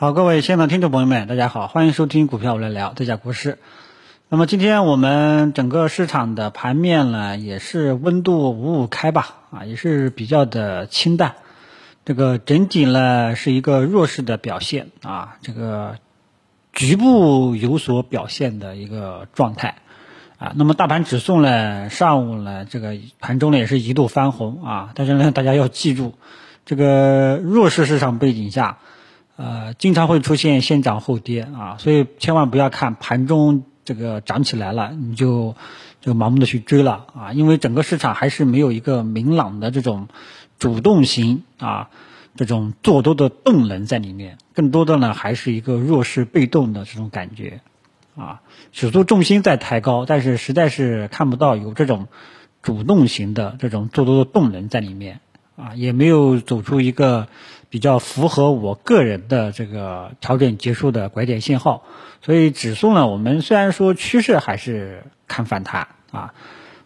好，各位亲爱的听众朋友们，大家好，欢迎收听股票我来聊，这家股市。那么今天我们整个市场的盘面呢，也是温度五五开吧，啊，也是比较的清淡。这个整体呢是一个弱势的表现啊，这个局部有所表现的一个状态啊。那么大盘指数呢，上午呢这个盘中呢也是一度翻红啊，但是呢大家要记住，这个弱势市场背景下。呃，经常会出现先涨后跌啊，所以千万不要看盘中这个涨起来了，你就就盲目的去追了啊，因为整个市场还是没有一个明朗的这种主动型啊，这种做多的动能在里面，更多的呢还是一个弱势被动的这种感觉啊，指数重心在抬高，但是实在是看不到有这种主动型的这种做多的动能在里面。啊，也没有走出一个。比较符合我个人的这个调整结束的拐点信号，所以指数呢，我们虽然说趋势还是看反弹啊，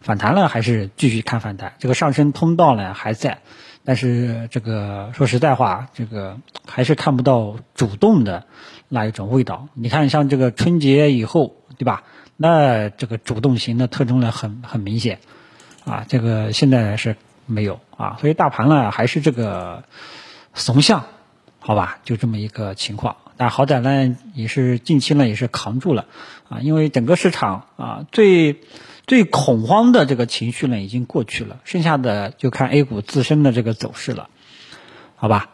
反弹了还是继续看反弹，这个上升通道呢还在，但是这个说实在话，这个还是看不到主动的那一种味道。你看，像这个春节以后，对吧？那这个主动型的特征呢很很明显啊，这个现在是没有啊，所以大盘呢还是这个。怂象，好吧，就这么一个情况。但好歹呢，也是近期呢也是扛住了啊，因为整个市场啊最最恐慌的这个情绪呢已经过去了，剩下的就看 A 股自身的这个走势了，好吧？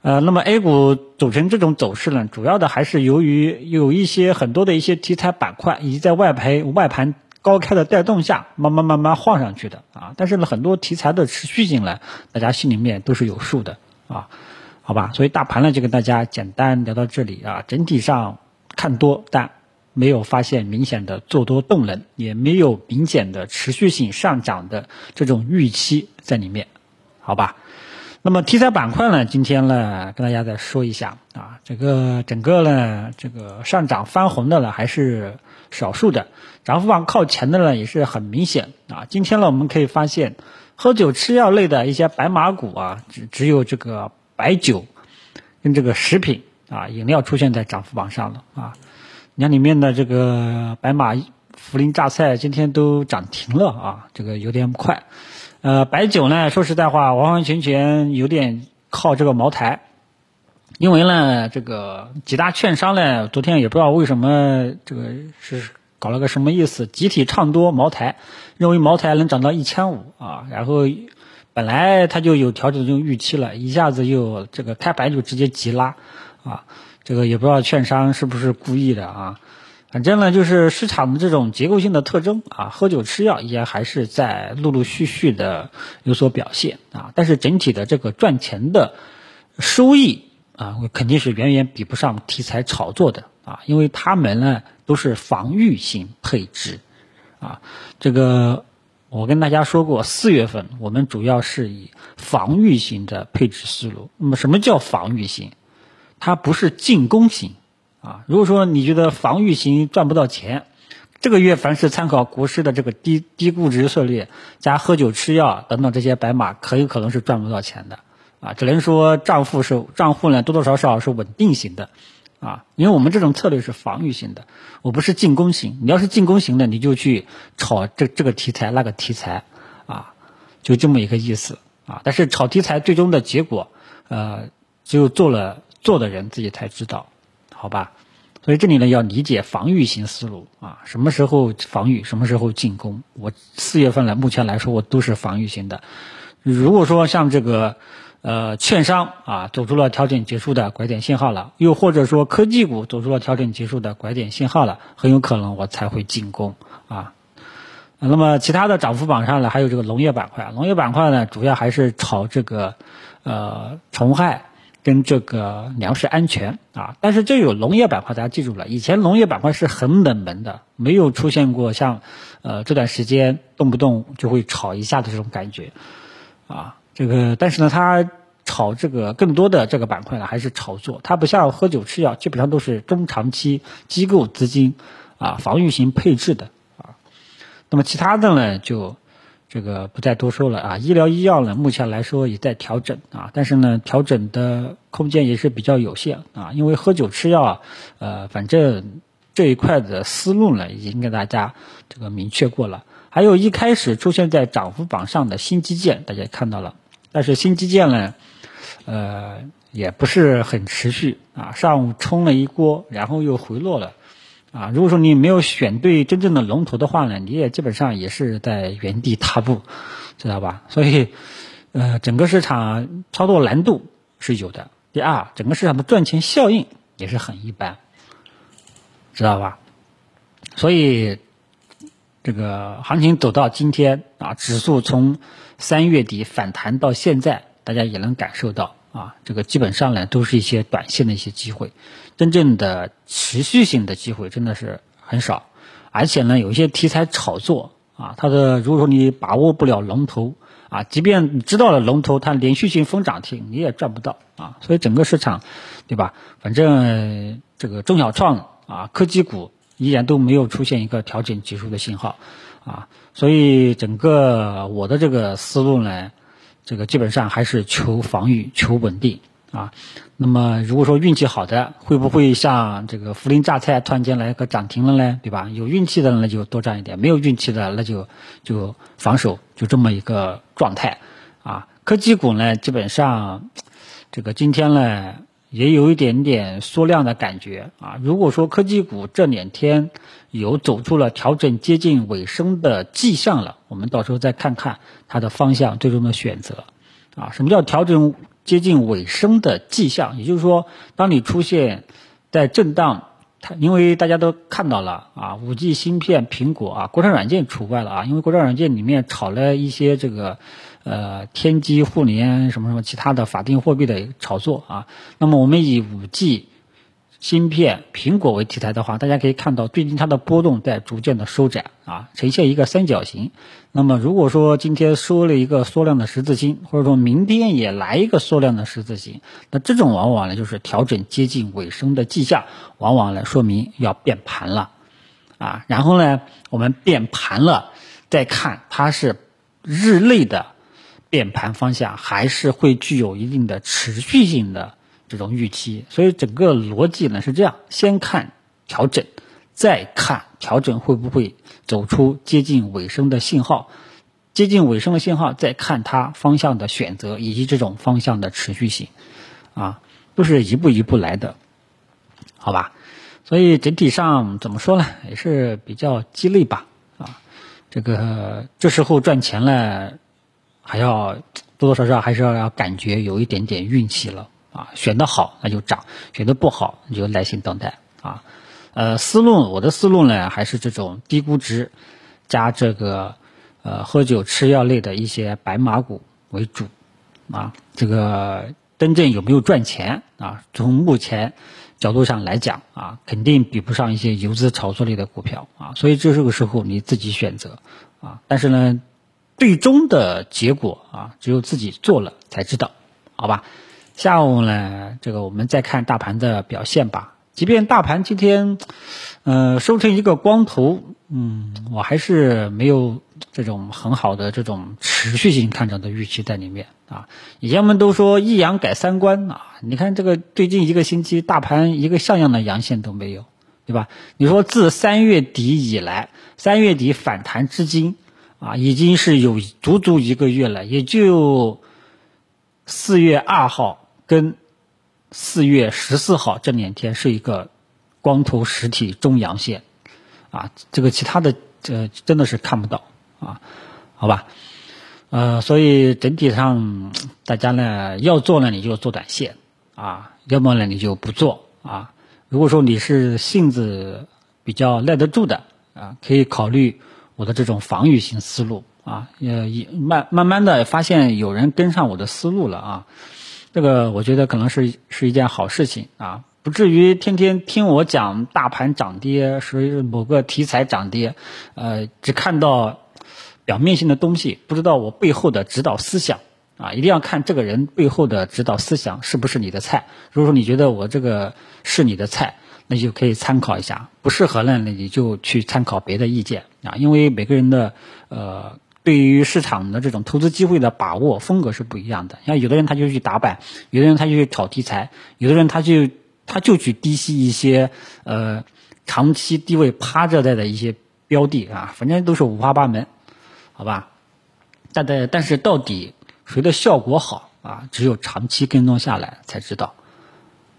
呃，那么 A 股走成这种走势呢，主要的还是由于有一些很多的一些题材板块以及在外盘外盘高开的带动下，慢慢慢慢晃上去的啊。但是呢，很多题材的持续性呢，大家心里面都是有数的。啊，好吧，所以大盘呢就跟大家简单聊到这里啊。整体上看多，但没有发现明显的做多动能，也没有明显的持续性上涨的这种预期在里面，好吧。那么题材板块呢，今天呢跟大家再说一下啊，这个整个呢这个上涨翻红的呢还是少数的，涨幅榜靠前的呢也是很明显啊。今天呢我们可以发现。喝酒吃药类的一些白马股啊，只只有这个白酒跟这个食品啊饮料出现在涨幅榜上了啊。你看里面的这个白马涪陵榨菜今天都涨停了啊，这个有点快。呃，白酒呢，说实在话，完完全全有点靠这个茅台，因为呢，这个几大券商呢，昨天也不知道为什么这个是。搞了个什么意思？集体唱多茅台，认为茅台能涨到一千五啊，然后本来它就有调整这种预期了，一下子又这个开盘就直接急拉啊，这个也不知道券商是不是故意的啊，反正呢就是市场的这种结构性的特征啊，喝酒吃药也还是在陆陆续续的有所表现啊，但是整体的这个赚钱的收益啊，我肯定是远远比不上题材炒作的啊，因为他们呢。都是防御型配置，啊，这个我跟大家说过，四月份我们主要是以防御型的配置思路。那么什么叫防御型？它不是进攻型，啊，如果说你觉得防御型赚不到钱，这个月凡是参考国师的这个低低估值策略加喝酒吃药等等这些白马，很有可能是赚不到钱的，啊，只能说账户是账户呢多多少少是稳定型的。啊，因为我们这种策略是防御型的，我不是进攻型。你要是进攻型的，你就去炒这这个题材那个题材，啊，就这么一个意思啊。但是炒题材最终的结果，呃，只有做了做的人自己才知道，好吧？所以这里呢要理解防御型思路啊，什么时候防御，什么时候进攻。我四月份来，目前来说我都是防御型的。如果说像这个。呃，券商啊走出了调整结束的拐点信号了，又或者说科技股走出了调整结束的拐点信号了，很有可能我才会进攻啊。那么其他的涨幅榜上呢，还有这个农业板块，农业板块呢主要还是炒这个呃虫害跟这个粮食安全啊。但是这有农业板块，大家记住了，以前农业板块是很冷门的，没有出现过像呃这段时间动不动就会炒一下的这种感觉啊。这个，但是呢，它炒这个更多的这个板块呢，还是炒作。它不像喝酒吃药，基本上都是中长期机构资金啊防御型配置的啊。那么其他的呢，就这个不再多说了啊。医疗医药呢，目前来说也在调整啊，但是呢，调整的空间也是比较有限啊。因为喝酒吃药啊，呃，反正这一块的思路呢，已经跟大家这个明确过了。还有一开始出现在涨幅榜上的新基建，大家看到了，但是新基建呢，呃，也不是很持续啊。上午冲了一波，然后又回落了。啊，如果说你没有选对真正的龙头的话呢，你也基本上也是在原地踏步，知道吧？所以，呃，整个市场操作难度是有的。第二，整个市场的赚钱效应也是很一般，知道吧？所以，这个行情走到今天啊，指数从三月底反弹到现在，大家也能感受到。啊，这个基本上呢都是一些短线的一些机会，真正的持续性的机会真的是很少，而且呢有一些题材炒作啊，它的如果说你把握不了龙头啊，即便你知道了龙头它连续性封涨停，你也赚不到啊，所以整个市场，对吧？反正这个中小创啊科技股依然都没有出现一个调整结束的信号啊，所以整个我的这个思路呢。这个基本上还是求防御、求稳定啊。那么如果说运气好的，会不会像这个涪陵榨菜突然间来个涨停了呢？对吧？有运气的那就多赚一点，没有运气的那就就防守，就这么一个状态啊。科技股呢，基本上这个今天呢。也有一点点缩量的感觉啊。如果说科技股这两天有走出了调整接近尾声的迹象了，我们到时候再看看它的方向最终的选择啊。什么叫调整接近尾声的迹象？也就是说，当你出现在震荡，它因为大家都看到了啊，五 G 芯片，苹果啊，国产软件除外了啊，因为国产软件里面炒了一些这个。呃，天机互联什么什么其他的法定货币的炒作啊，那么我们以五 G 芯片、苹果为题材的话，大家可以看到最近它的波动在逐渐的收窄啊，呈现一个三角形。那么如果说今天收了一个缩量的十字星，或者说明天也来一个缩量的十字星，那这种往往呢就是调整接近尾声的迹象，往往呢说明要变盘了啊。然后呢，我们变盘了，再看它是日内的。变盘方向还是会具有一定的持续性的这种预期，所以整个逻辑呢是这样：先看调整，再看调整会不会走出接近尾声的信号，接近尾声的信号，再看它方向的选择以及这种方向的持续性，啊，都是一步一步来的，好吧？所以整体上怎么说呢，也是比较激励吧，啊，这个这时候赚钱了。还要多多少少还是要要感觉有一点点运气了啊，选的好那就涨，选的不好你就耐心等待啊。呃，思路我的思路呢还是这种低估值加这个呃喝酒吃药类的一些白马股为主啊。这个真正有没有赚钱啊？从目前角度上来讲啊，肯定比不上一些游资炒作类的股票啊。所以这个时候你自己选择啊。但是呢。最终的结果啊，只有自己做了才知道，好吧？下午呢，这个我们再看大盘的表现吧。即便大盘今天，呃，收成一个光头，嗯，我还是没有这种很好的这种持续性看涨的预期在里面啊。以前我们都说一阳改三观啊，你看这个最近一个星期，大盘一个像样的阳线都没有，对吧？你说自三月底以来，三月底反弹至今。啊，已经是有足足一个月了，也就四月二号跟四月十四号这两天是一个光头实体中阳线，啊，这个其他的这真的是看不到啊，好吧，呃，所以整体上大家呢要做呢你就做短线啊，要么呢你就不做啊。如果说你是性子比较耐得住的啊，可以考虑。我的这种防御型思路啊，也慢慢慢的发现有人跟上我的思路了啊，这个我觉得可能是是一件好事情啊，不至于天天听我讲大盘涨跌是某个题材涨跌，呃，只看到表面性的东西，不知道我背后的指导思想啊，一定要看这个人背后的指导思想是不是你的菜。如果说你觉得我这个是你的菜。那就可以参考一下，不适合呢，那你就去参考别的意见啊，因为每个人的呃对于市场的这种投资机会的把握风格是不一样的。像有的人他就去打板，有的人他就去炒题材，有的人他就他就去低吸一些呃长期低位趴着在的一些标的啊，反正都是五花八门，好吧？但但但是到底谁的效果好啊？只有长期跟踪下来才知道，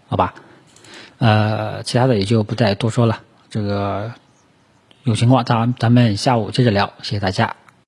好吧？呃，其他的也就不再多说了。这个有情况咱咱们下午接着聊，谢谢大家。